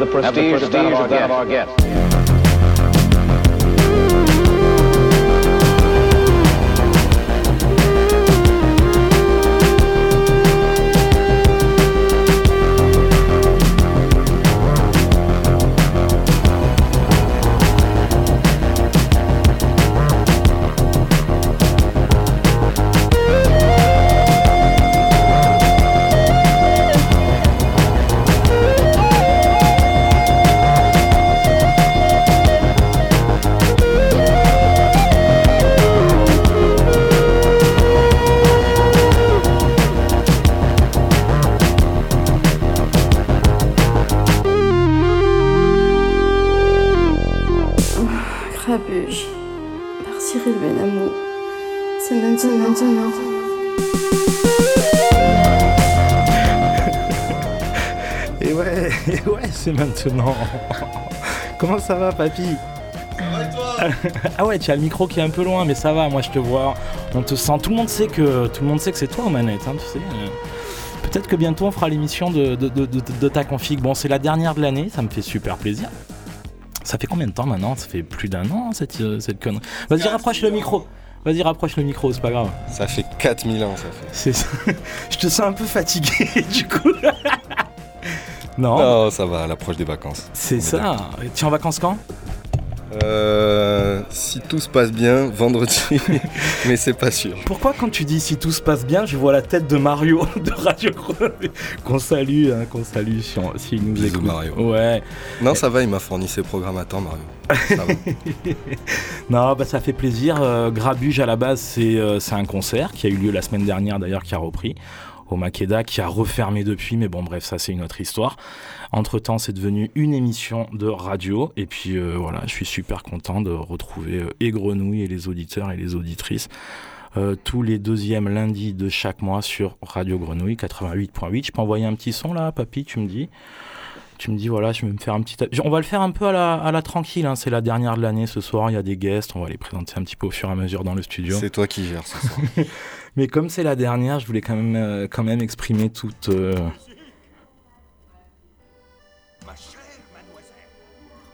the prestige, of that of our guests. C'est maintenant. Comment ça va, papy ah ouais, tu as le micro qui est un peu loin, mais ça va, moi je te vois, on te sent. Tout le monde sait que tout le monde sait que c'est toi aux manettes, hein, tu sais. Peut-être que bientôt on fera l'émission de, de, ta config. Bon, c'est la dernière de l'année, ça me fait super plaisir. Ça fait combien de temps maintenant? Ça fait plus d'un an cette, euh, cette connerie. Vas-y, rapproche le micro. Vas-y, rapproche le micro, c'est pas grave. Ça fait 4000 ans, ça fait. C'est Je te sens un peu fatigué, du coup. Non. Non, ça va, à l'approche des vacances. C'est ça. Tu es en vacances quand? Euh, si tout se passe bien, vendredi, mais c'est pas sûr. Pourquoi quand tu dis si tout se passe bien, je vois la tête de Mario de Radio qu'on salue, hein, qu'on salue si, si nous Bisous écoute. Mario. Ouais. Non, ça va, il m'a fourni ses programmes à temps, Mario. Ça va. non, bah ça fait plaisir. Euh, Grabuge à la base, euh, c'est un concert qui a eu lieu la semaine dernière d'ailleurs, qui a repris au Makeda, qui a refermé depuis, mais bon, bref, ça c'est une autre histoire. Entre-temps, c'est devenu une émission de radio, et puis euh, voilà, je suis super content de retrouver euh, et Grenouille et les auditeurs et les auditrices. Euh, tous les deuxièmes lundis de chaque mois sur Radio Grenouille 88.8. Je peux envoyer un petit son là, papy, tu me dis? Tu me dis voilà, je vais me faire un petit. On va le faire un peu à la, à la tranquille. Hein. C'est la dernière de l'année ce soir. Il y a des guests. On va les présenter un petit peu au fur et à mesure dans le studio. C'est toi qui gères ce soir. Mais comme c'est la dernière, je voulais quand même, euh, quand même exprimer toute. Euh, Ma chère mademoiselle,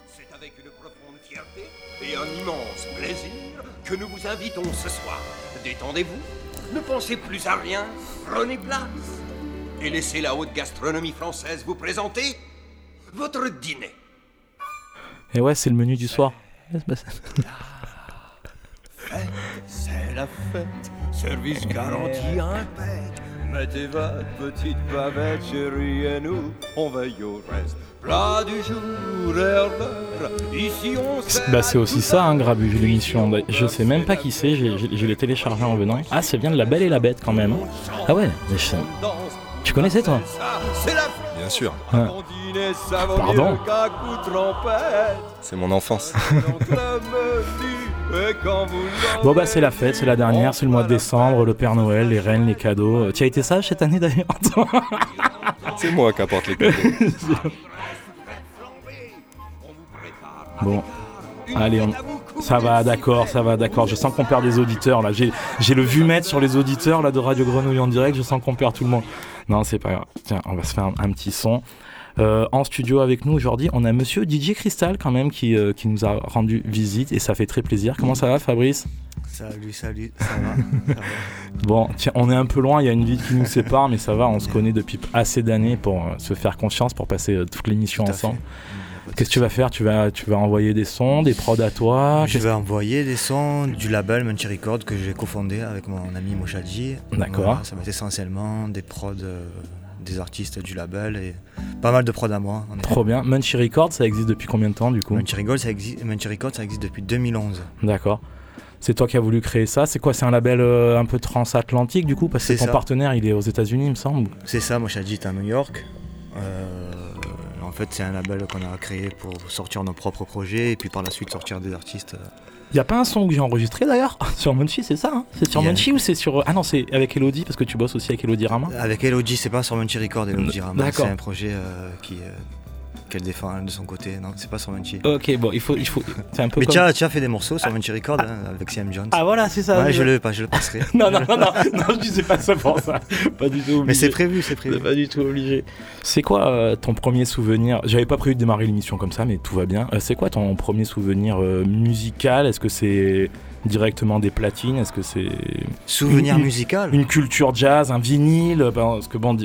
c'est avec une profonde fierté et un immense plaisir que nous vous invitons ce soir. Détendez-vous, ne pensez plus à rien, prenez place et laissez la haute gastronomie française vous présenter votre dîner. Et ouais, c'est le menu du soir. c'est la fête, service garanti impec. Mettez votre petite bavette, chérie, et nous, on veille au reste. Plat du jour, heure ici on Bah c'est aussi ça, hein, Grabu, l'émission. Je sais même pas qui c'est, je l'ai téléchargé en venant. Ah, c'est bien de La Belle et la Bête quand même. Ah ouais, mais je... tu connaissais toi Bien sûr. Pardon C'est mon enfance. Bon bah c'est la fête, c'est la dernière, c'est le mois de décembre, le Père Noël, les reines, les cadeaux. Tu as été sage cette année d'ailleurs C'est moi qui apporte les cadeaux. bon, allez, ça va, d'accord, ça va, d'accord. Je sens qu'on perd des auditeurs là. J'ai le vu mettre sur les auditeurs là de Radio Grenouille en direct. Je sens qu'on perd tout le monde. Non, c'est pas grave. Tiens, on va se faire un petit son. Euh, en studio avec nous aujourd'hui, on a monsieur DJ Crystal quand même qui, euh, qui nous a rendu visite et ça fait très plaisir. Comment ça va Fabrice? Salut, salut, ça va, Bon, tiens, on est un peu loin, il y a une vie qui nous sépare, mais ça va, on se connaît depuis assez d'années pour euh, se faire confiance, pour passer toute l'émission ensemble. Qu'est-ce que tu vas faire? Tu vas, tu vas envoyer des sons, des prods à toi? Je vais envoyer des sons du label Munchy Record que j'ai cofondé avec mon ami Moshadji. D'accord. ça va être essentiellement des prods des artistes du label et pas mal de prod à moi. Trop bien. Munchy Records, ça existe depuis combien de temps du coup Munchy Records, ça existe, ça existe depuis 2011. D'accord. C'est toi qui as voulu créer ça. C'est quoi C'est un label euh, un peu transatlantique du coup? Parce que ton partenaire il est aux États-Unis, il me semble. C'est ça, moi je suis à New York. Euh, en fait, c'est un label qu'on a créé pour sortir nos propres projets et puis par la suite sortir des artistes. Il y a pas un son que j'ai enregistré d'ailleurs sur Munchie, c'est ça hein? C'est sur Munchie ou c'est sur. Ah non, c'est avec Elodie parce que tu bosses aussi avec Elodie Rama? Avec Elodie, c'est pas sur Munchie Record, Elodie Rama. C'est un projet euh, qui, euh, qu'elle défend de son côté. Non, c'est pas sur Munchy. Ok, bon, il faut. Il faut c'est un peu Mais comme- tu as, fait des morceaux sur Munchy Record hein, avec CM Jones. Ah voilà, c'est ça. ouais, je le, pas, je le passerai. Non, non, non, non, non, je disais pas ça pour ça. Pas du tout obligé. Mais c'est prévu, c'est C'est prévu. pas du tout obligé. C'est quoi euh, ton premier souvenir? J'avais pas prévu de démarrer l'émission comme ça, mais tout va bien. Euh, c'est quoi ton premier souvenir euh, musical? Est-ce que c'est directement des platines? Est-ce que c'est Souvenir Une- musical? une culture jazz, un vinyle? Parce que bon,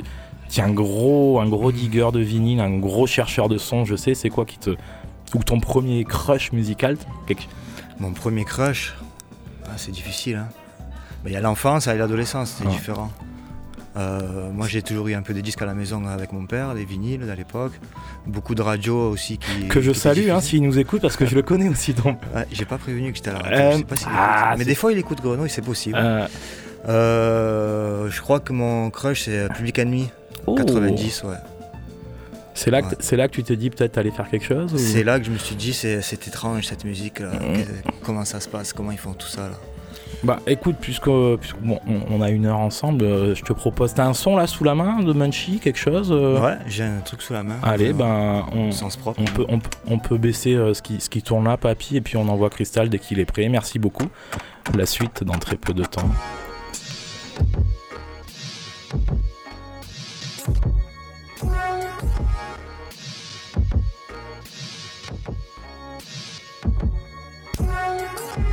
t'es un gros, un gros digger de vinyle, un gros chercheur de son, je sais. C'est quoi qui te ou ton premier crush musical Quelque- Mon premier crush, ah, c'est difficile. Hein. Il y a l'enfance et l'adolescence, c'est Ouais. différent. Euh, moi j'ai toujours eu un peu des disques à la maison avec mon père, des vinyles à l'époque. Beaucoup de radio aussi qui. Que je qui salue hein, s'il nous écoute parce que je le connais aussi. Donc. Ouais, j'ai pas prévenu que j'étais à la radio, Euh, je sais pas s'il ah, écoute. Mais des fois il écoute Grenouille, c'est possible. Euh, Euh, je crois que mon crush c'est Public Enemy, oh. 90, ouais. C'est là, Ouais. c'est là que tu t'es dit peut-être aller faire quelque chose ou- C'est là que je me suis dit c'est c'est étrange cette musique, là. Que- comment ça se passe, comment ils font tout ça là? Bah écoute, puisque, puisque bon, on, on a une heure ensemble, euh, je te propose. T'as un son là sous la main de Munchie, quelque chose euh? Ouais, j'ai un truc sous la main. Allez, Euh, ben on, au sens propre. on peut, on, peut- on peut baisser euh, ce, qui, ce qui tourne là, papy, et puis on envoie Cristal dès qu'il est prêt. Merci beaucoup. La suite dans très peu de temps. Thank you.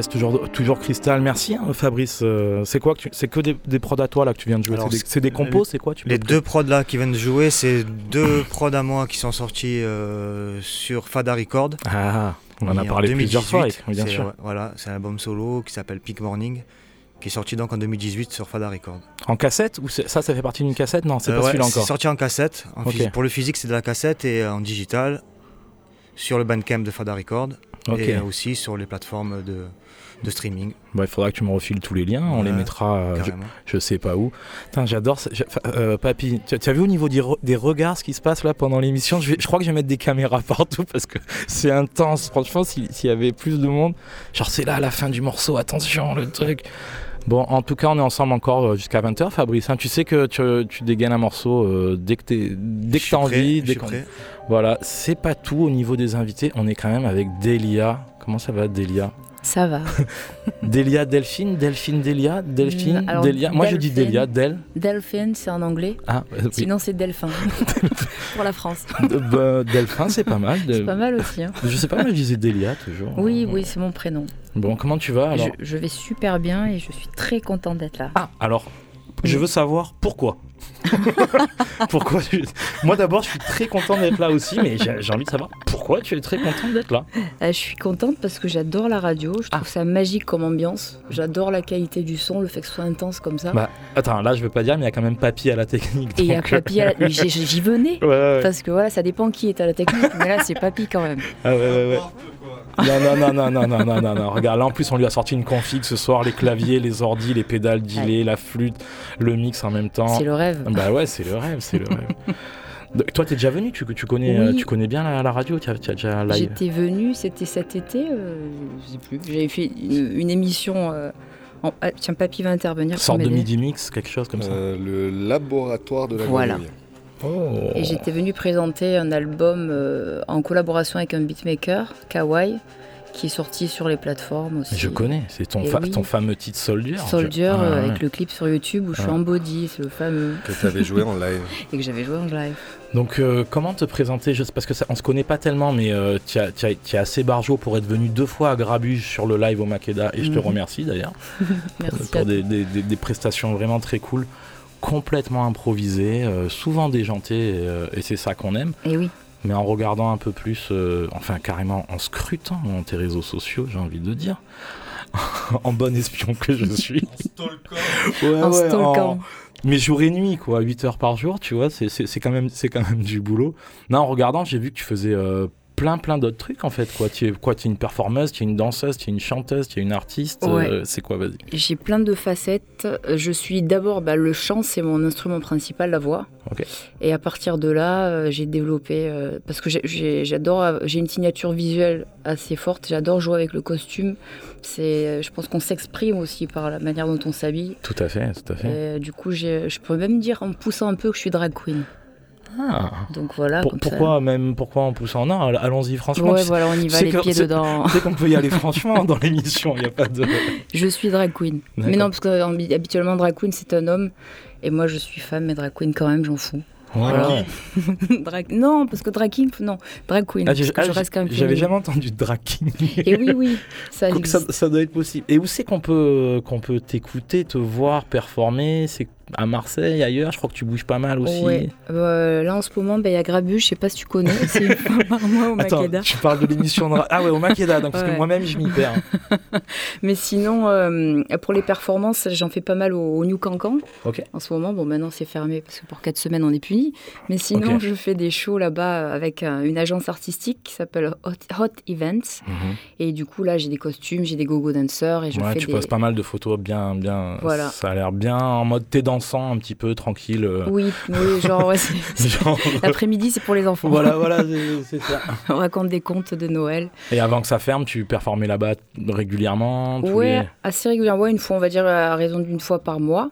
Yes, toujours, toujours Cristal. Merci hein, Fabrice. Euh, c'est quoi que C'est que des, des prods à toi là que tu viens de jouer? C'est des, c'est des compos, c'est quoi? Tu Les deux prods là qui viennent de jouer, c'est deux prods à moi qui sont sortis euh, sur Fada Record. Ah, on en a parlé plusieurs fois, bien c'est- sûr. Voilà, c'est un album solo qui s'appelle Peak Morning, qui est sorti donc en 2018 sur Fada Record. En cassette ou c'est- ça, ça fait partie d'une cassette? Non, c'est Euh, pas ouais, celui-là c'est encore. sorti en cassette. En Pour le physique, c'est de la cassette et en digital sur le Bandcamp de Fada Record et aussi sur les plateformes de, de streaming. Bah, il faudra que tu me refiles tous les liens. On les mettra. euh, je, je sais pas où. J'adore. euh, papy, tu, tu as vu au niveau des, re- des regards ce qui se passe là pendant l'émission? Je, crois que je vais mettre des caméras partout parce que c'est intense. Franchement, s'il y avait plus de monde, genre c'est là à la fin du morceau. Attention, le truc. Bon, en tout cas, on est ensemble encore euh, jusqu'à 20h, Fabrice. hein. tu sais que tu, tu dégaines un morceau euh, dès que t'as prêt, envie. Dès. Voilà, c'est pas tout au niveau des invités. On est quand même avec Delia. Comment ça va, Delia? Ça va. Delia, Delphine, Delphine, Delia, Delphine, Mm, alors, Delia. Moi, je dis. Delia, Del. Delphine, c'est en anglais. Ah, euh, oui. Sinon, c'est Delphin. Pour la France. Euh, bah, Delphin, c'est pas mal. de- C'est pas mal aussi. hein. Je sais pas, moi je disais Delia toujours. Oui, oui, c'est mon prénom. Bon, comment tu vas alors? Je, je vais super bien et je suis très contente d'être là. Ah, alors, je veux savoir pourquoi. pourquoi tu- Moi d'abord, je suis très content d'être là aussi, mais j'ai envie de savoir pourquoi tu es très content d'être là. Euh, je suis contente parce que j'adore la radio. Je trouve Ah. ça magique comme ambiance. J'adore la qualité du son, le fait que ce soit intense comme ça. Bah, attends, là je veux pas dire, mais il y a quand même Papy à la technique. et il y a euh, Papy à la... J'y- venais. Ouais, ouais, ouais. Parce que voilà, ça dépend qui est à la technique. Mais là, c'est Papy quand même. Ah ouais, ouais, ouais. Non, non, non, non, non, non, non, non, non. Regarde, là en plus, on lui a sorti une config ce soir les claviers, les ordis, les pédales delay, la flûte, le mix en même temps. C'est le rêve. Bah ouais, c'est le rêve, c'est le rêve. Toi, t'es déjà venu, tu, tu, connais, Oui. euh, tu connais bien la, la radio, tu as, tu as déjà live. J'étais venue, c'était cet été, euh, je sais plus. J'avais fait une, une émission. euh, en- ah, tiens, Papy va intervenir. Sorte de midi mix, quelque chose comme ça. Euh, le laboratoire de la Voilà. grenouille. Oh. Et j'étais venue présenter un album euh, en collaboration avec un beatmaker, Kawaii, qui est sorti sur les plateformes aussi. Je connais, c'est ton, Et fa- oui. ton fameux titre Soldier. Soldier Je- euh, avec ouais. le clip sur YouTube où je suis Ouais. en body, c'est le fameux, Que tu avais joué en live. et que j'avais joué en live. Donc, euh, comment te présenter? Je sais parce que ça, on se connaît pas tellement, mais euh, tu as- tu as- tu es assez barjot pour être venu deux fois à Grabuge sur le live au Makeda, et je te Mhm. remercie d'ailleurs Merci. pour à des, des- des- des prestations vraiment très cool, complètement improvisées, euh, souvent déjantées, et, euh, et c'est ça qu'on aime. Et oui, Mais en regardant un peu plus, euh, enfin carrément en scrutant hein, tes réseaux sociaux, j'ai envie de dire, en bon espion que je suis. Ouais, en ouais, stalkant. Mais jour et nuit, quoi, 8 heures par jour, tu vois, c'est- quand, même- c'est quand même du boulot. Non, en regardant, j'ai vu que tu faisais euh, plein, plein d'autres trucs, en fait, quoi. Tu es, quoi, tu es une performeuse, tu es une danseuse, tu es une chanteuse, tu es une artiste. Ouais. euh, c'est quoi, vas-y J'ai plein de facettes. Je suis d'abord, bah, le chant, c'est mon instrument principal, la voix. Et à partir de là, euh, j'ai développé, euh, parce que j'ai- j'ai- j'adore, j'ai une signature visuelle assez forte, j'adore jouer avec le costume. C'est, je pense qu'on s'exprime aussi par la manière dont on s'habille. Tout à fait, tout à fait. Et, du coup, j'ai- je peux même dire en poussant un peu que je suis drag queen. Ah. Donc voilà. Pour- comme ça. pourquoi, même, pourquoi en poussant Non, allons-y, franchement. Ouais, voilà, on y va les que- pieds c'est- dedans. Tu sais qu'on peut y aller franchement dans l'émission, il n'y a pas de. Je suis drag queen. Mais non, parce que habituellement, drag queen, c'est un homme. Et moi, je suis femme, mais drag queen, quand même, j'en fous. Voilà. Drag... Non, parce que drag king, non, drag queen. Ah, ah, je j'ai- reste quand même J'avais féminine. jamais entendu drag king. Et oui, oui, ça ça, ça doit être possible. Et où c'est qu'on peut qu'on peut t'écouter, te voir performer? C'est à Marseille, ailleurs. Je crois que tu bouges pas mal aussi. Ouais. Euh, là, en ce moment, ben, il y a Grabuge, je sais pas si tu connais, c'est une fois par mois au Attends, Makeda. tu parles de l'émission de ah ouais au Makeda, donc parce que moi-même je m'y perds. Mais sinon, euh, pour les performances, j'en fais pas mal au, au New Cancan. En ce moment, bon, maintenant c'est fermé parce que pour 4 semaines on est puni. Mais sinon, je fais des shows là-bas avec euh, une agence artistique qui s'appelle Hot, Hot Events. Et du coup, là, j'ai des costumes, j'ai des go-go dancers et je Ouais, fais tu des. poses pas mal de photos bien, bien. Voilà. Ça a l'air bien en mode t'es dansant un petit peu tranquille. euh, Oui, oui, genre, ouais, genre- l'après-midi, c'est pour les enfants. voilà, voilà, c'est ça. On raconte des contes de Noël. Et avant que ça ferme, tu performais là-bas régulièrement. les- assez régulièrement. Une fois, on va dire, à raison d'une fois par mois.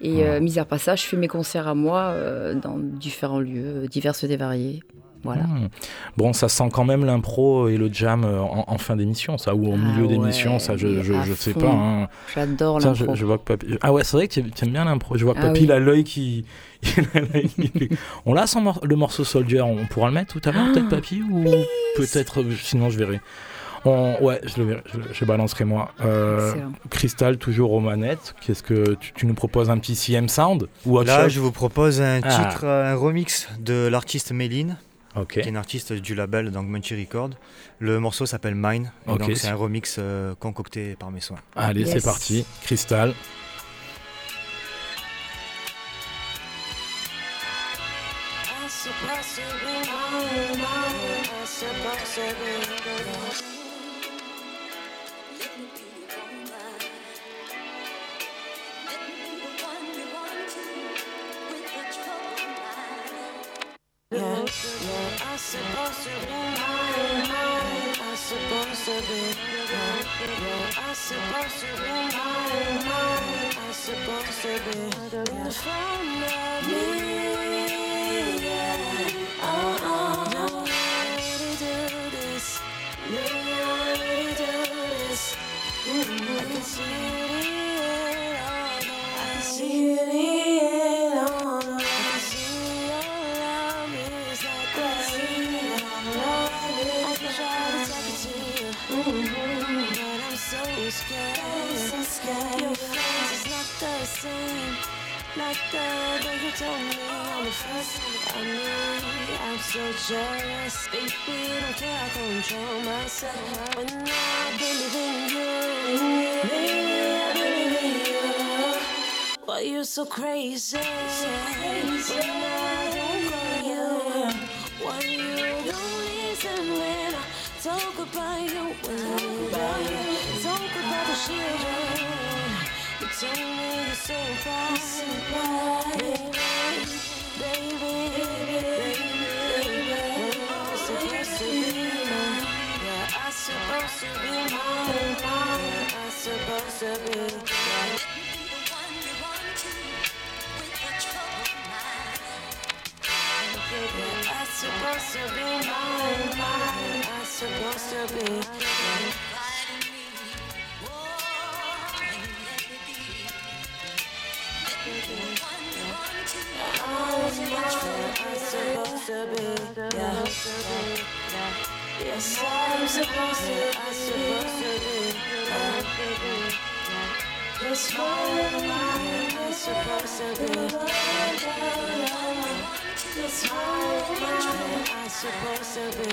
Et euh, mis à part ça, je fais mes concerts à moi euh, dans différents lieux, euh, divers et variés. Voilà. Hmm. Bon, ça sent quand même l'impro et le jam euh, en, en fin d'émission, ça, ou au Ah milieu ouais, d'émission, ça, je, je, sais pas. hein. J'adore je, l'impro. je vois que Papy. Ah ouais, c'est vrai que tu aimes bien l'impro. Je vois que Ah Papy, oui. il a l'œil qui. On l'a sans mor- le morceau Soldier, on pourra le mettre tout à l'heure, Ah, peut-être Papy Ou peut-être. euh, Sinon, je verrai. On- ouais, je, le, verrai, je, balancerai moi. Euh. Crystal, toujours aux manettes. Qu'est-ce que tu, tu nous proposes un petit CM Sound ou autre Là, chose? je vous propose un Ah. titre, un remix de l'artiste Méline, Ok. qui est une artiste du label donc Munchy Record. Le morceau s'appelle Mine, et donc c'est un remix euh, concocté par mes soins. Allez, Yes. c'est parti. Crystal. Supposed to be. I'm supposed to be in of me. Yeah. Oh, oh, no. Ready to do this. Yeah, ready to do this. Mm, I can see it. I can see it Your is not the same. The you told me on the first I knew I'm so jealous Baby, don't care, I control myself When I believe in you believe in you Why you so crazy? When I don't call you Why you don't listen when talk about you When I talk about the children you tell me you're so fast, baby, baby, baby, I'm supposed to be mine. Yeah, I'm supposed to be mine, mine. I'm supposed to be. Yeah. I supposed to be mine, mine. I supposed to be. I'm supposed to be, I'm supposed to, I'm supposed to be. I'm supposed to be this high, which way am supposed to be?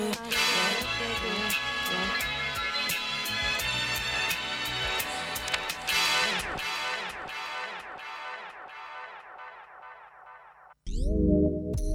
Yeah.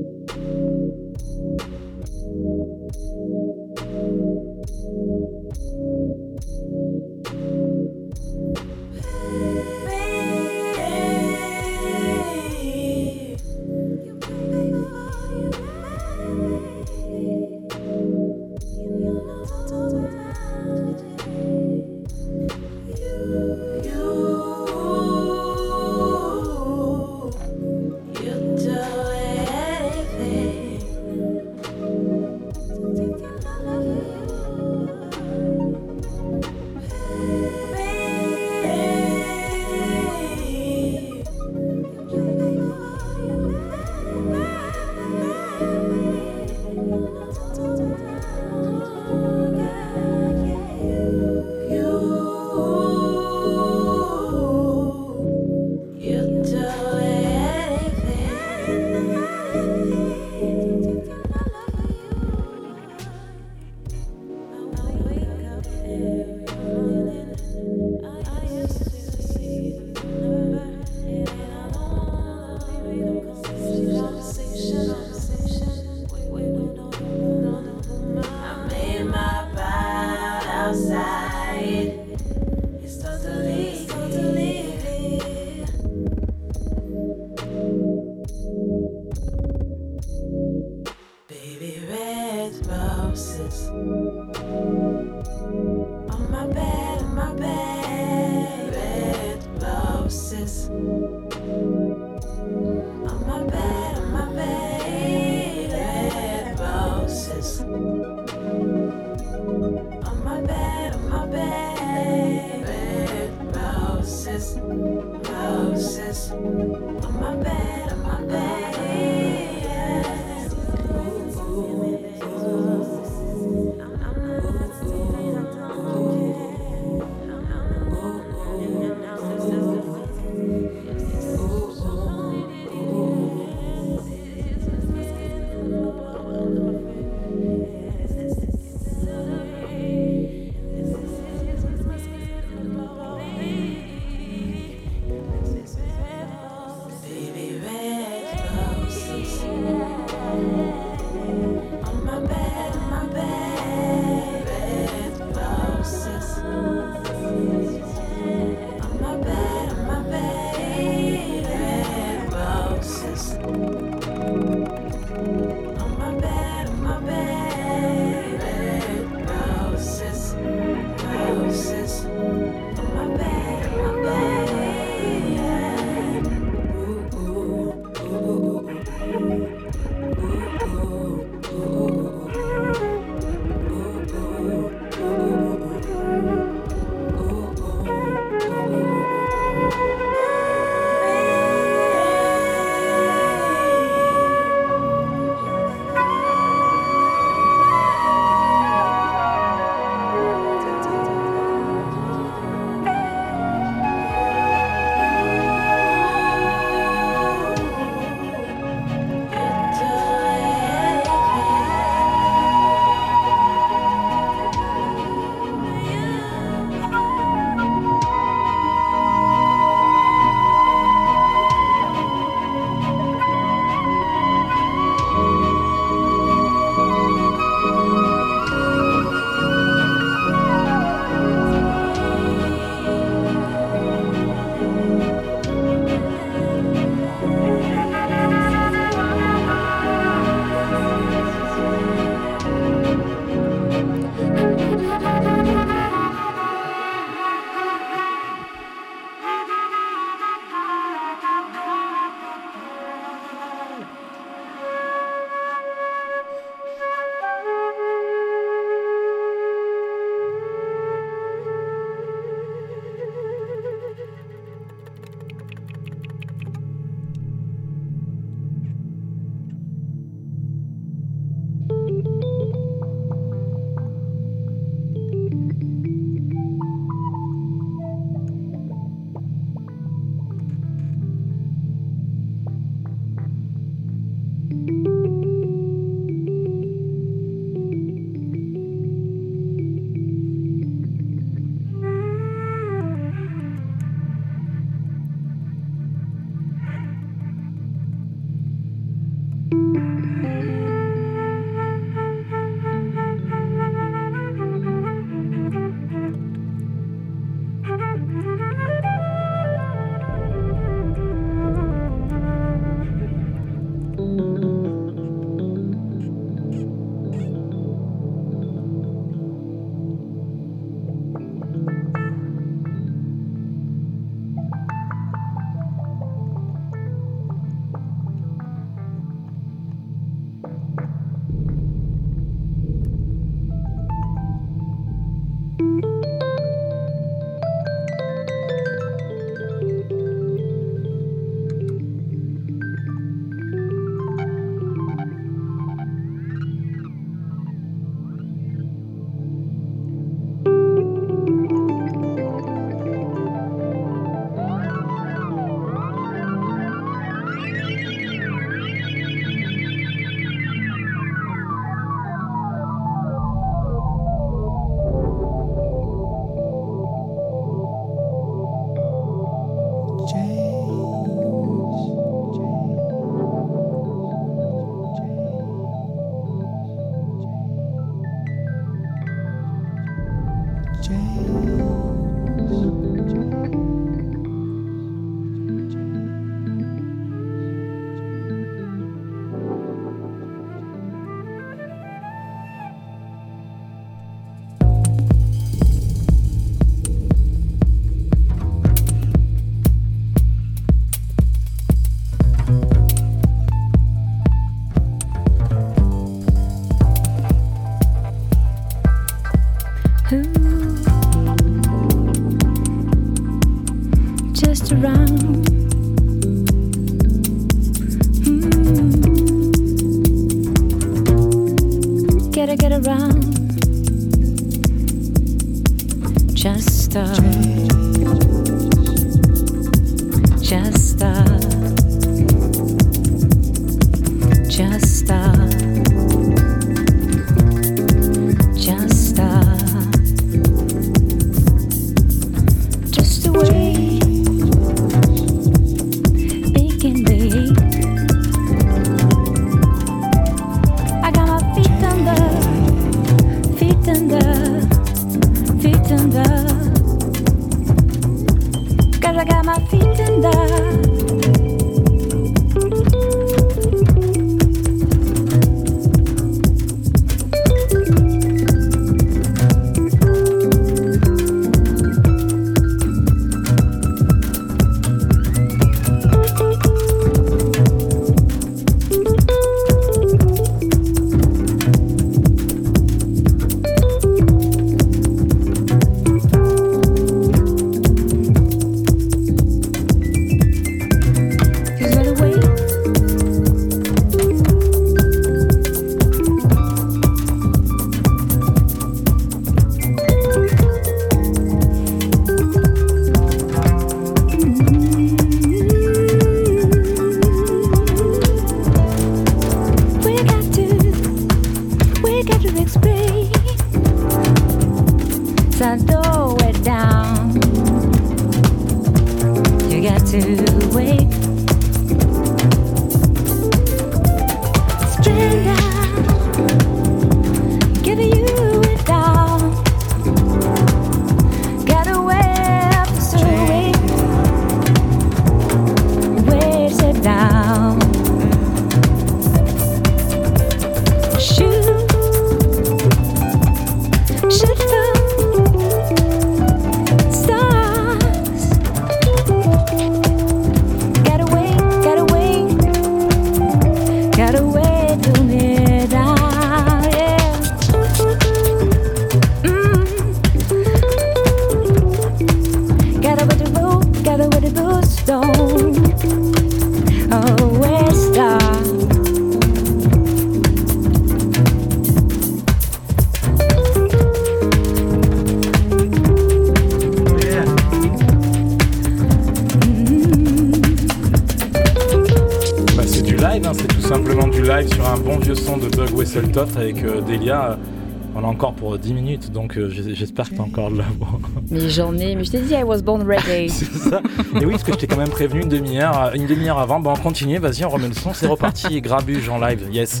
10 minutes, donc euh, j'espère que t'es encore de l'avant. Mais j'en ai, mais je t'ai dit, I was born reggae. c'est ça. Et oui, parce que je t'ai quand même prévenu une demi-heure, euh, demi avant. Bon, on continue, vas-y, on remet le son, c'est reparti. Grabuge en live, yes.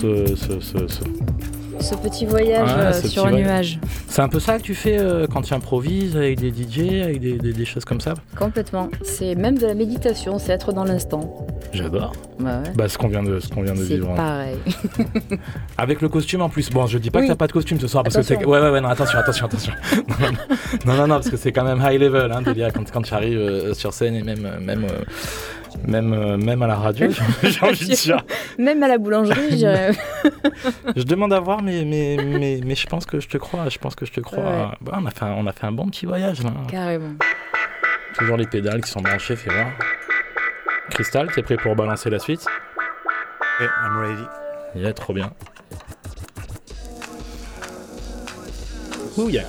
Ce. ce- ce- ce- Ce petit voyage euh, sur un voyage. nuage. C'est un peu ça que tu fais euh, quand tu improvises avec des DJ, avec des, des- des choses comme ça? Complètement. C'est même de la méditation, c'est être dans l'instant. J'adore. Bah ouais. Bah, ce qu'on vient de, ce qu'on vient de C'est vivre. pareil. Avec le costume en plus. Bon, je dis pas Oui. que t'as pas de costume ce soir parce que c'est. Ouais, ouais, ouais, non, attention, attention, attention. non, non, non, parce que c'est quand même high level, hein, Delia, quand, quand tu arrives euh, sur scène et même, même, même, euh, même à la radio, j'ai envie de dire. Même à la boulangerie, je dirais. Je demande à voir, mais, mais, mais, mais je pense que je te crois. Je pense que je te crois. Ouais. Bah, on, a fait un, on a fait un bon petit voyage là. Carrément. Toujours les pédales qui sont branchées, fais voir. Cristal, t'es prêt pour balancer la suite? Ouais, I'm ready. Yeah, trop bien. Ouh, yeah.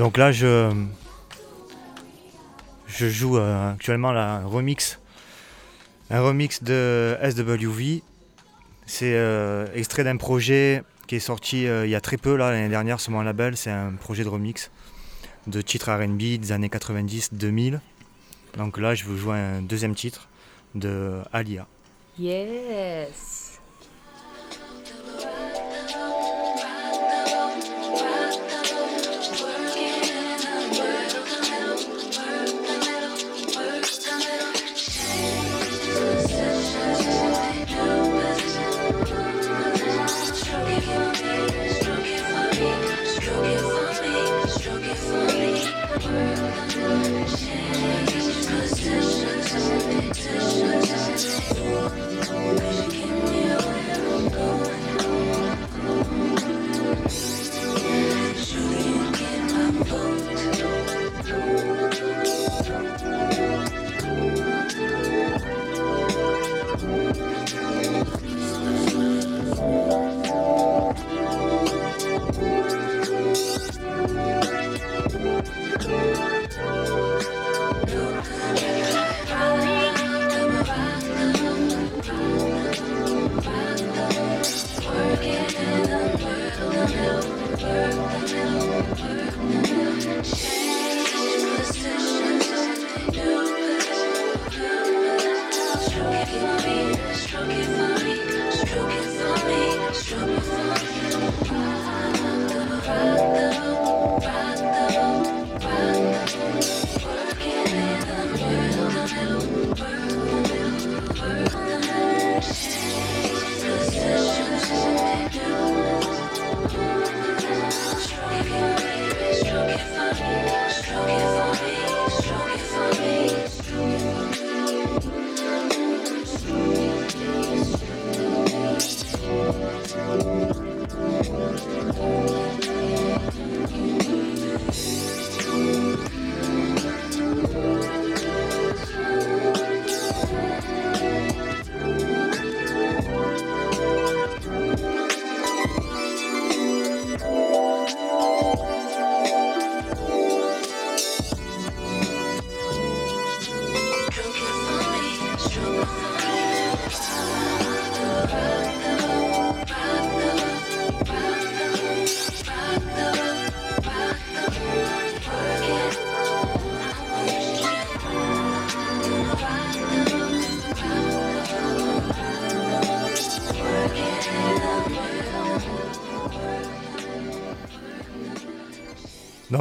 Donc là, je, je joue euh, actuellement la remix, un remix de SWV. C'est euh, extrait d'un projet qui est sorti euh, il y a très peu l'année dernière sur mon label. C'est un projet de remix de titres R&B des années 90-2000. Donc là, je vous jouer un deuxième titre de Alia. Yes.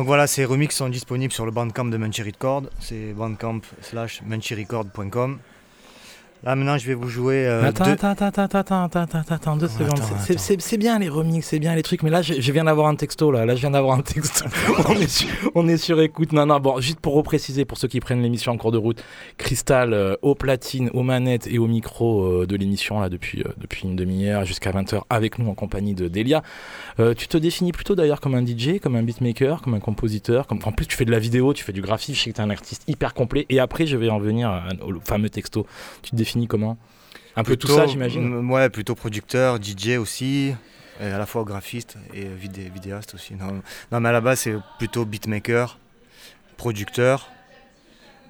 Voilà, ces remixes sont disponibles sur le bandcamp de Munchy Record. C'est bandcamp slash. Là maintenant, je vais vous jouer. euh, Attends, deux- attends, attends, attends, attends, attends, attends, attends, deux secondes. Attends, C'est- bien les remix, c'est bien les trucs, mais là, je, je viens d'avoir un texto, là. Là, je viens d'avoir un texto. on, est sur, on est sur écoute. Non, non, bon, juste pour repréciser, pour ceux qui prennent l'émission en cours de route, Cristal euh, aux platines, aux manettes et au micro euh, de l'émission, là, depuis, euh, depuis une demi-heure jusqu'à 20h, avec nous en compagnie de Delia. Euh, tu te définis plutôt d'ailleurs comme un DJ, comme un beatmaker, comme un compositeur. Comme... En plus, tu fais de la vidéo, tu fais du graphisme, je sais que tu es un artiste hyper complet. Et après, je vais en venir à- au fameux texto. Tu te définis comment Un peu tout ça, j'imagine Ouais, plutôt producteur, DJ aussi, et à la fois graphiste et vidé- vidéaste aussi. Non, non, mais à la base, c'est plutôt beatmaker, producteur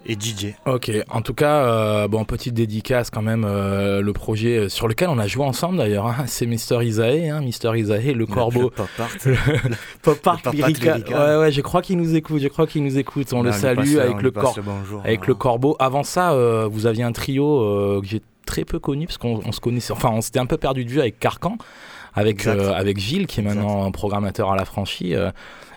et DJ. Ok, en tout cas, euh, bon, petite dédicace quand même, euh, le projet sur lequel on a joué ensemble d'ailleurs, hein, c'est Mister Isae, hein, Mister Isae, le corbeau. Le pop art. Pop Art le pop art Lyrical. lyrical. Ouais, ouais, je crois qu'il nous écoute, je crois qu'il nous écoute, on le salue passe- avec, le, cor- bonjour, avec le corbeau. Avant ça, euh, vous aviez un trio euh, que j'ai très peu connu parce qu'on on se connaissait, enfin, on s'était un peu perdu de vue avec Carcan. Avec, euh, avec Gilles, qui est maintenant un programmateur à la franchie. euh,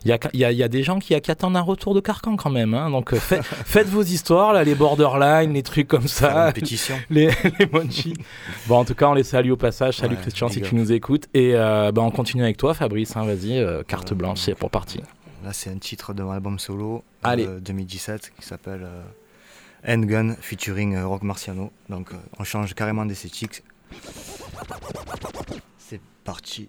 Il y, a, y, a, y a des gens qui, qui attendent un retour de Carcan quand même. hein. donc euh, fait- faites vos histoires, là, les borderline, les trucs comme ça. une pétition. les, les munchies. Bon, en tout cas, on les salue au passage. Salut Ouais, Christian si tu nous écoutes. Et euh, bah, on continue avec toi, Fabrice. hein, Vas-y, euh, carte blanche, c'est pour partir. Là, c'est un titre de mon album solo Allez. euh, 2017 qui s'appelle Handgun featuring Rock Marciano. Donc, on change carrément d'esthétique. C'est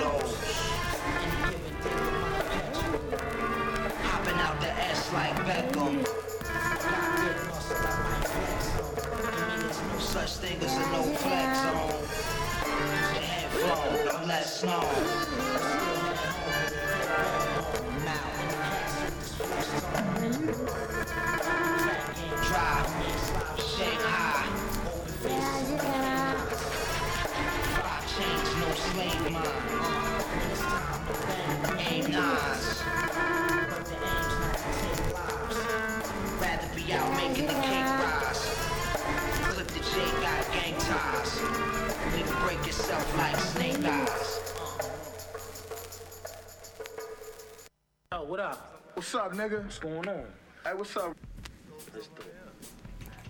up? What's up, nigga? What's going on? Hey, what's up?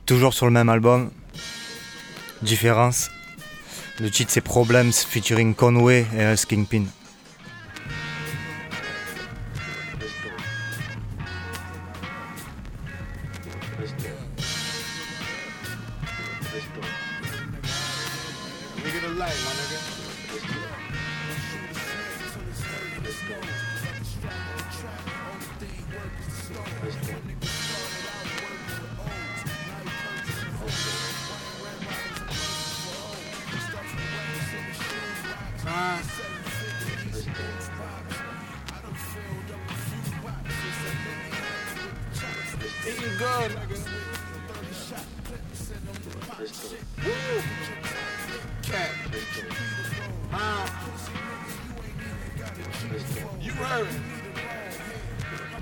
Toujours sur le même album. Différence. Le titre c'est Problems featuring Conway et Us Kingpin. Nigga the light, my nigga. Uh, good. Woo! Cat. You heard.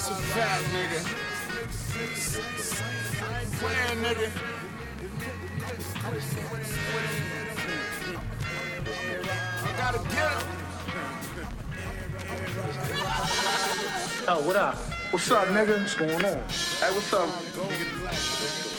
That's a fact, nigga. I ain't playing, nigga. I gotta get him. Oh, what up? What's up, nigga? What's going on? Hey, what's up?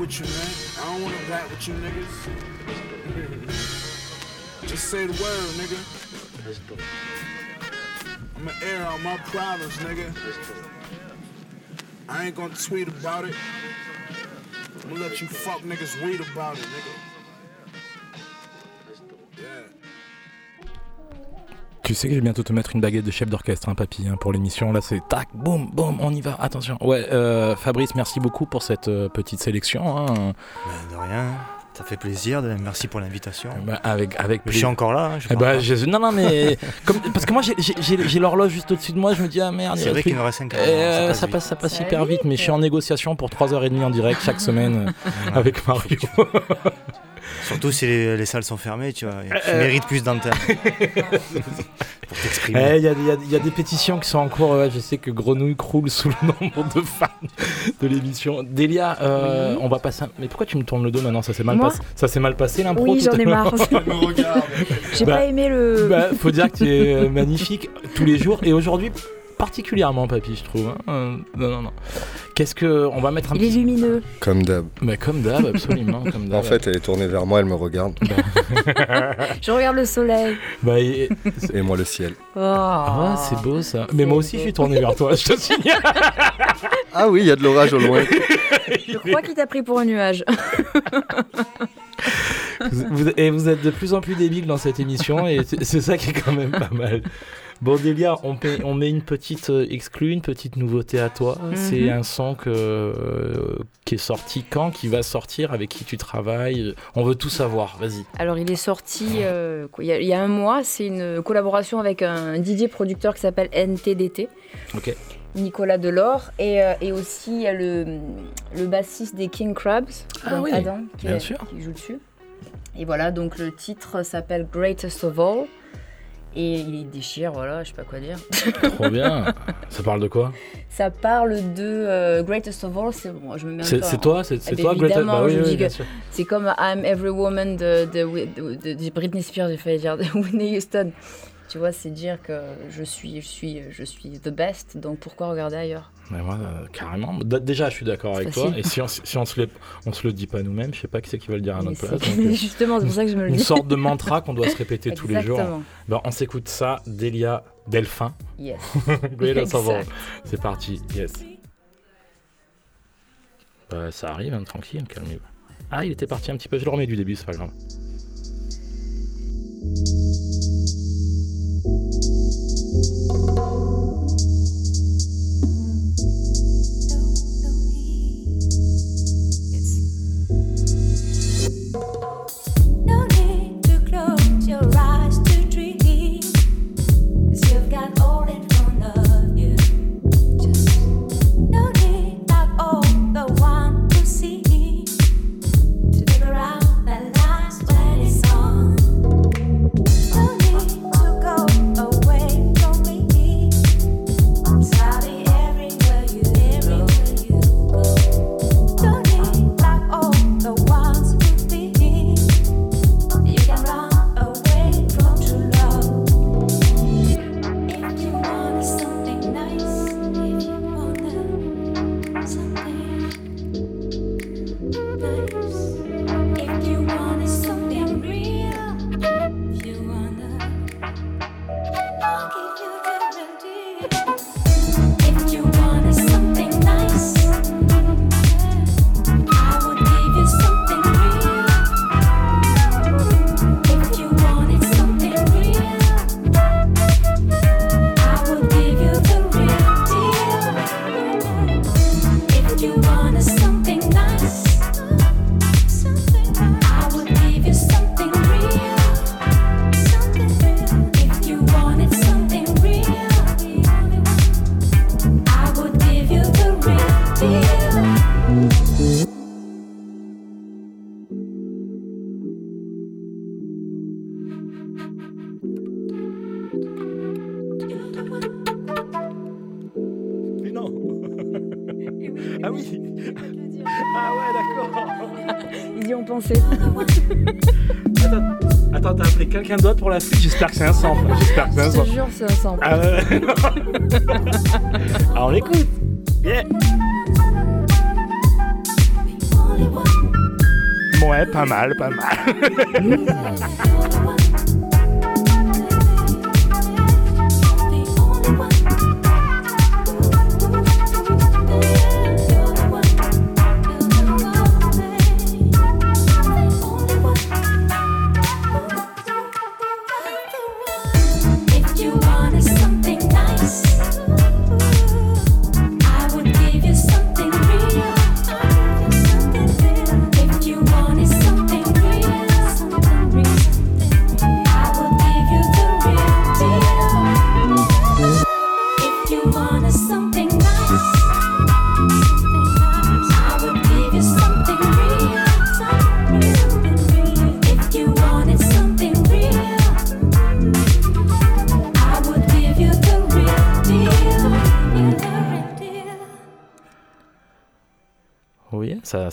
With you, man. I don't wanna rap with you niggas. Just say the word, nigga. I'ma air out my problems, nigga. I ain't gonna tweet about it. I'm gonna let you fuck niggas read about it, nigga. Tu sais que je vais bientôt te mettre une baguette de chef d'orchestre, hein, papy, hein, pour l'émission. Là, c'est tac, boum, boum, on y va. Attention. Ouais, euh, Fabrice, merci beaucoup pour cette euh, petite sélection. hein. Ben, de rien. Ça fait plaisir. de- Merci pour l'invitation. Bah, avec, avec Je suis encore là. hein, je Eh bah, je- non, non, mais comme- parce que moi j'ai- l'horloge juste au-dessus de moi, je me dis ah merde, C'est il vrai qu'il nous reste cinq Eh, heures, ça passe ça vite. passe, ça passe Ça hyper va vite, mais je suis en négociation pour 3h30 en direct chaque semaine euh, avec Mario. Surtout si les, les salles sont fermées, tu vois. Tu Euh, mérites plus d'antenne. pour Eh, t'exprimer. Il y, a, il y a- il y a des pétitions qui sont en cours. ouais, je sais que Grenouille croule sous le nombre de fans de l'émission. Delia, euh, Oui. on va passer. un- Mais pourquoi tu me tournes le dos maintenant? Ça s'est mal, Moi passé- ça s'est mal passé l'impro Oui, j'en ai marre. J'ai Bah, pas aimé le. Bah, faut dire que tu es euh, magnifique tous les jours et aujourd'hui particulièrement, papy, je trouve. hein. Euh, non, non, non. Qu'est-ce que on va mettre un Il est lumineux. Comme d'hab. Bah, comme d'hab, absolument, comme d'hab. En fait, elle est tournée vers moi, elle me regarde. Je regarde le soleil. Bah, et- Et moi le ciel. Oh. Ah, c'est beau ça. Mais moi aussi, je suis tourné vers toi, je te signale. Ah oui, il y a de l'orage au loin. Je crois qu'il t'a pris pour un nuage. vous, vous- et vous êtes de plus en plus débile dans cette émission et c'est ça qui est quand même pas mal. Bon Delia, on, met une petite euh, exclue, une petite nouveauté à toi. C'est Mhm. un son que, euh, qui est sorti quand, qui va sortir, avec qui tu travailles. On veut tout savoir, vas-y. Alors, il est sorti euh, il y, a- il y a un mois. C'est une collaboration avec un DJ producteur qui s'appelle NTDT. Ok. Nicolas Delors et, euh, et aussi il y a le, le bassiste des King Crabs, Ah donc oui, Adam, qui, bien est- sûr. qui joue dessus. Et voilà, donc le titre s'appelle Greatest of All. Et il déchire, voilà, je sais pas quoi dire. Trop bien. Ça parle de quoi? Ça parle de euh, Greatest of All, c'est bon, je me mets C'est peu c'est toi, c'est Ah toi, évidemment, Bah oui, oui. C'est comme I'm Every Woman de, de, de, de- de Britney Spears, j'ai failli dire de Whitney Houston. Tu vois, c'est dire que je suis, je suis, je suis the best, donc pourquoi regarder ailleurs? Mais moi, euh, carrément. Déjà, je suis d'accord avec toi. Et si on, si on se le, on se le dit pas nous-mêmes, je sais pas qui c'est qui va le dire à notre place. donc, euh, Justement, c'est pour ça que je me le Une dis. sorte de mantra qu'on doit se répéter tous les jours. Ben, on s'écoute ça, Delia Delphin. Yes. C'est parti, yes. Bah, ça arrive, hein, tranquille, calmez-vous. Ah, il était parti un petit peu, je le remets du début, c'est pas grave. J'espère que c'est un sample. J'espère que c'est un Je te sample. jure, c'est un sample. Ah ouais Alors on l'écoute Yeah Ouais, pas mal, pas mal.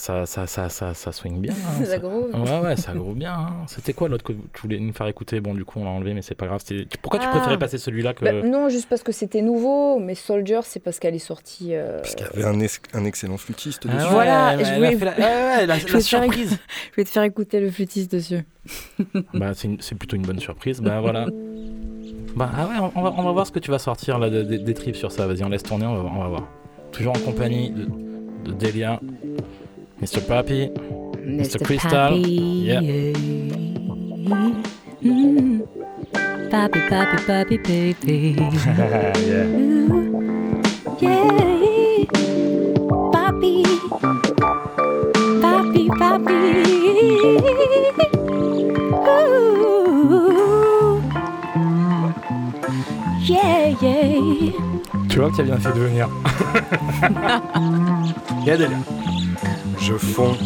ça, ça, ça, ça, ça, swing bien. hein, Ça groove. Ouais, ouais, ça groove bien. hein. C'était quoi l'autre que tu voulais nous faire écouter? Bon, du coup, on l'a enlevé, mais c'est pas grave. Pourquoi tu Ah. préférais passer celui-là que. Bah, non, juste parce que c'était nouveau, mais Soldier, c'est parce qu'elle est sortie. euh, Parce qu'il y avait un, es- un excellent flûtiste Ah dessus. Voilà, ouais, je voulais- fait la- ouais, ouais, la- Je la voulais te faire écouter- Je vais te faire écouter le flûtiste dessus. Bah, c'est une- plutôt une bonne surprise. Bah, voilà. Bah, ah ouais, on, va, on va voir ce que tu vas sortir là, de- de- des trips sur ça. Vas-y, on laisse tourner, on va, on va voir. Toujours en compagnie de, de Delia, Mr. Papi, Mr. Crystal? Yeah. Mm. Papi, papi, papi, baby. yeah. Yeah. Papi. Papi, papi. Ooh. Yeah, yeah. Tu vois que tu as bien fait de venir. Delia. Je fonds.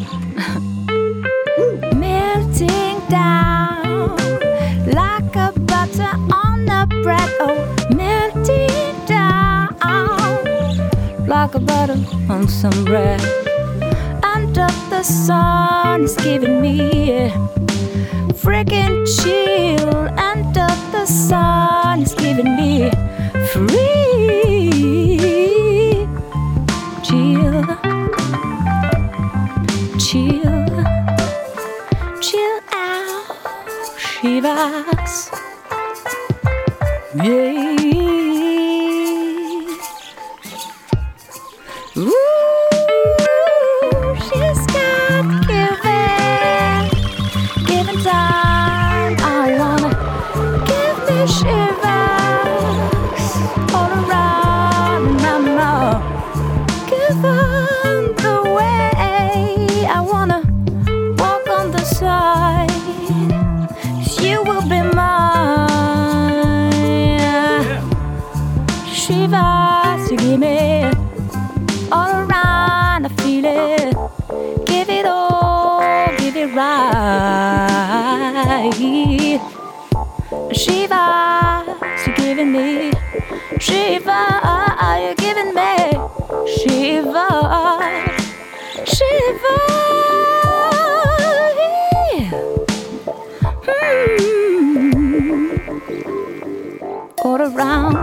melting down like a butter on the bread. Oh, melting down like a butter on some bread. Under the sun is giving me a freaking chill. Under the sun is giving me free All around.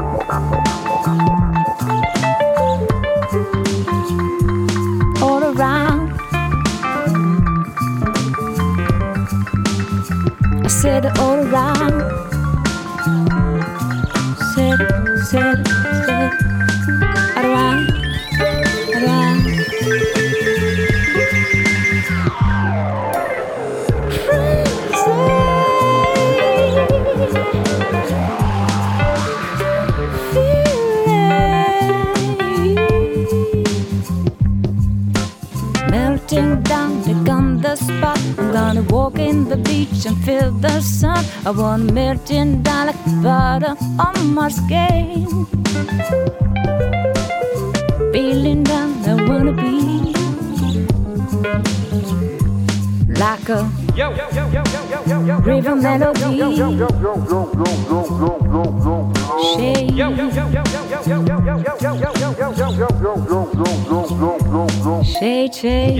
All around. I said all around. beach and feel the sun. I wanna melt in down like butter on my skin. Feeling down, I wanna be like a yo, yo, yo, yo, yo, yo, yo, river melody. Shade. Shade, shade.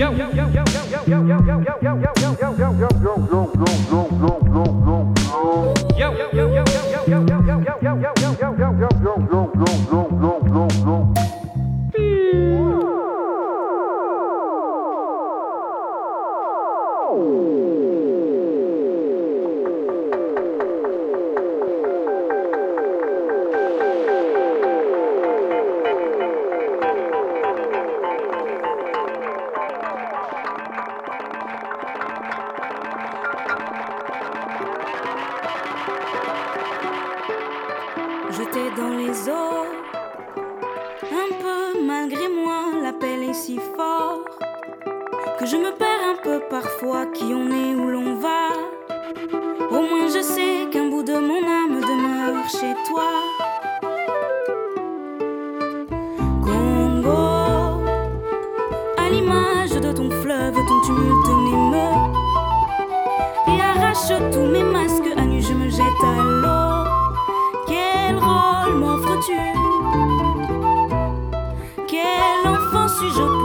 Jeté que je me perds un peu parfois qui on est où l'on va. Au moins je sais qu'un bout de mon âme demeure chez toi. Congo, à l'image de ton fleuve, ton tumulte m'émeut et arrache tous mes masques. À nu, je me jette à l'eau. Quel rôle m'offres-tu? Quel enfant suis-je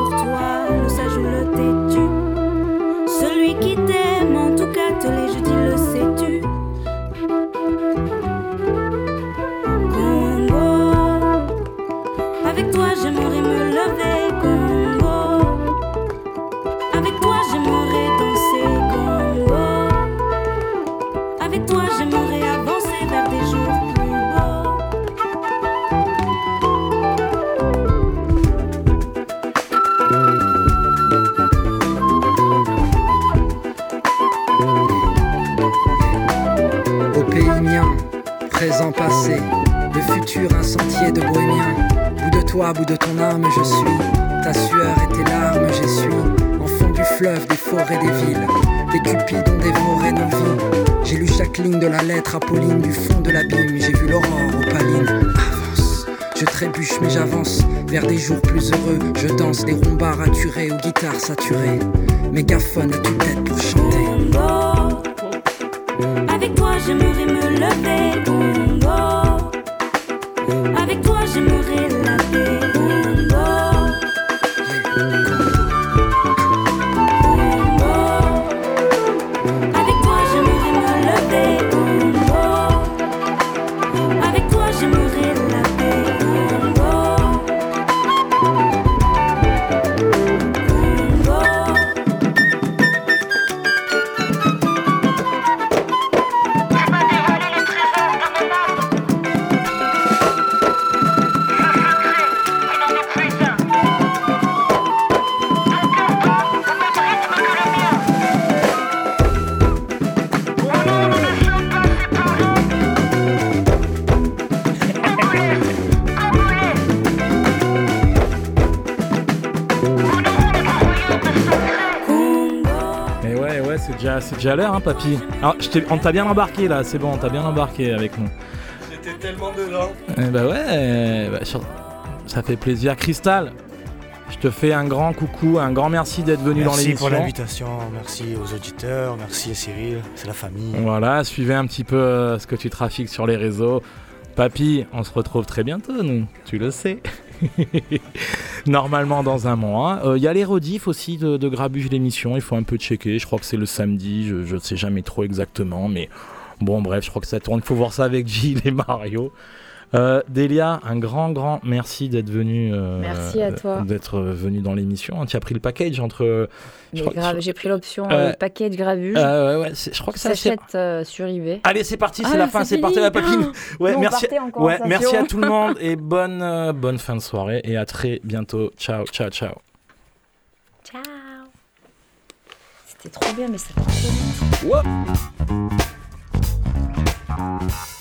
apolline du fond de l'abîme. J'ai vu l'aurore opaline. Avance, je trébuche, mais j'avance vers des jours plus heureux. Je danse des rumba raturés aux guitares saturées. Mégaphone à toute tête pour chanter. Avec toi, j'aimerais me lever, déjà, déjà l'heure, hein, papy. Alors, je on t'a bien embarqué là, c'est bon, on t'a bien embarqué avec nous. J'étais tellement dedans. Eh bah ouais, bah, sur- ça fait plaisir. Cristal, je te fais un grand coucou, un grand merci d'être venu dans Merci l'émission. pour l'invitation, merci aux auditeurs, merci à Cyril, c'est la famille. Voilà, suivez un petit peu euh, ce que tu trafiques sur les réseaux. Papy, on se retrouve très bientôt, nous, tu le sais. Normalement dans un mois. Il y a les rediffs aussi de, de Grabuge l'émission, il faut un peu checker. Je crois que c'est le samedi, je ne sais jamais trop exactement, mais bon, bref, je crois que ça tourne. Il faut voir ça avec Gilles et Mario. Euh, Delia, un grand, grand merci d'être venu. euh, Merci à toi. D'être venu dans l'émission. Tu as pris le package entre. Grave, j'ai pris l'option Euh, euh, gravuge. euh, ouais, je crois que ça, s'achète euh, sur eBay. Allez, c'est parti, c'est Ah, la fin, c'est parti la papine. Ouais, merci, ouais, merci à tout le monde et bonne, euh, bonne fin de soirée et à très bientôt. Ciao, ciao, ciao. Ciao. C'était trop bien, mais ça fait trop.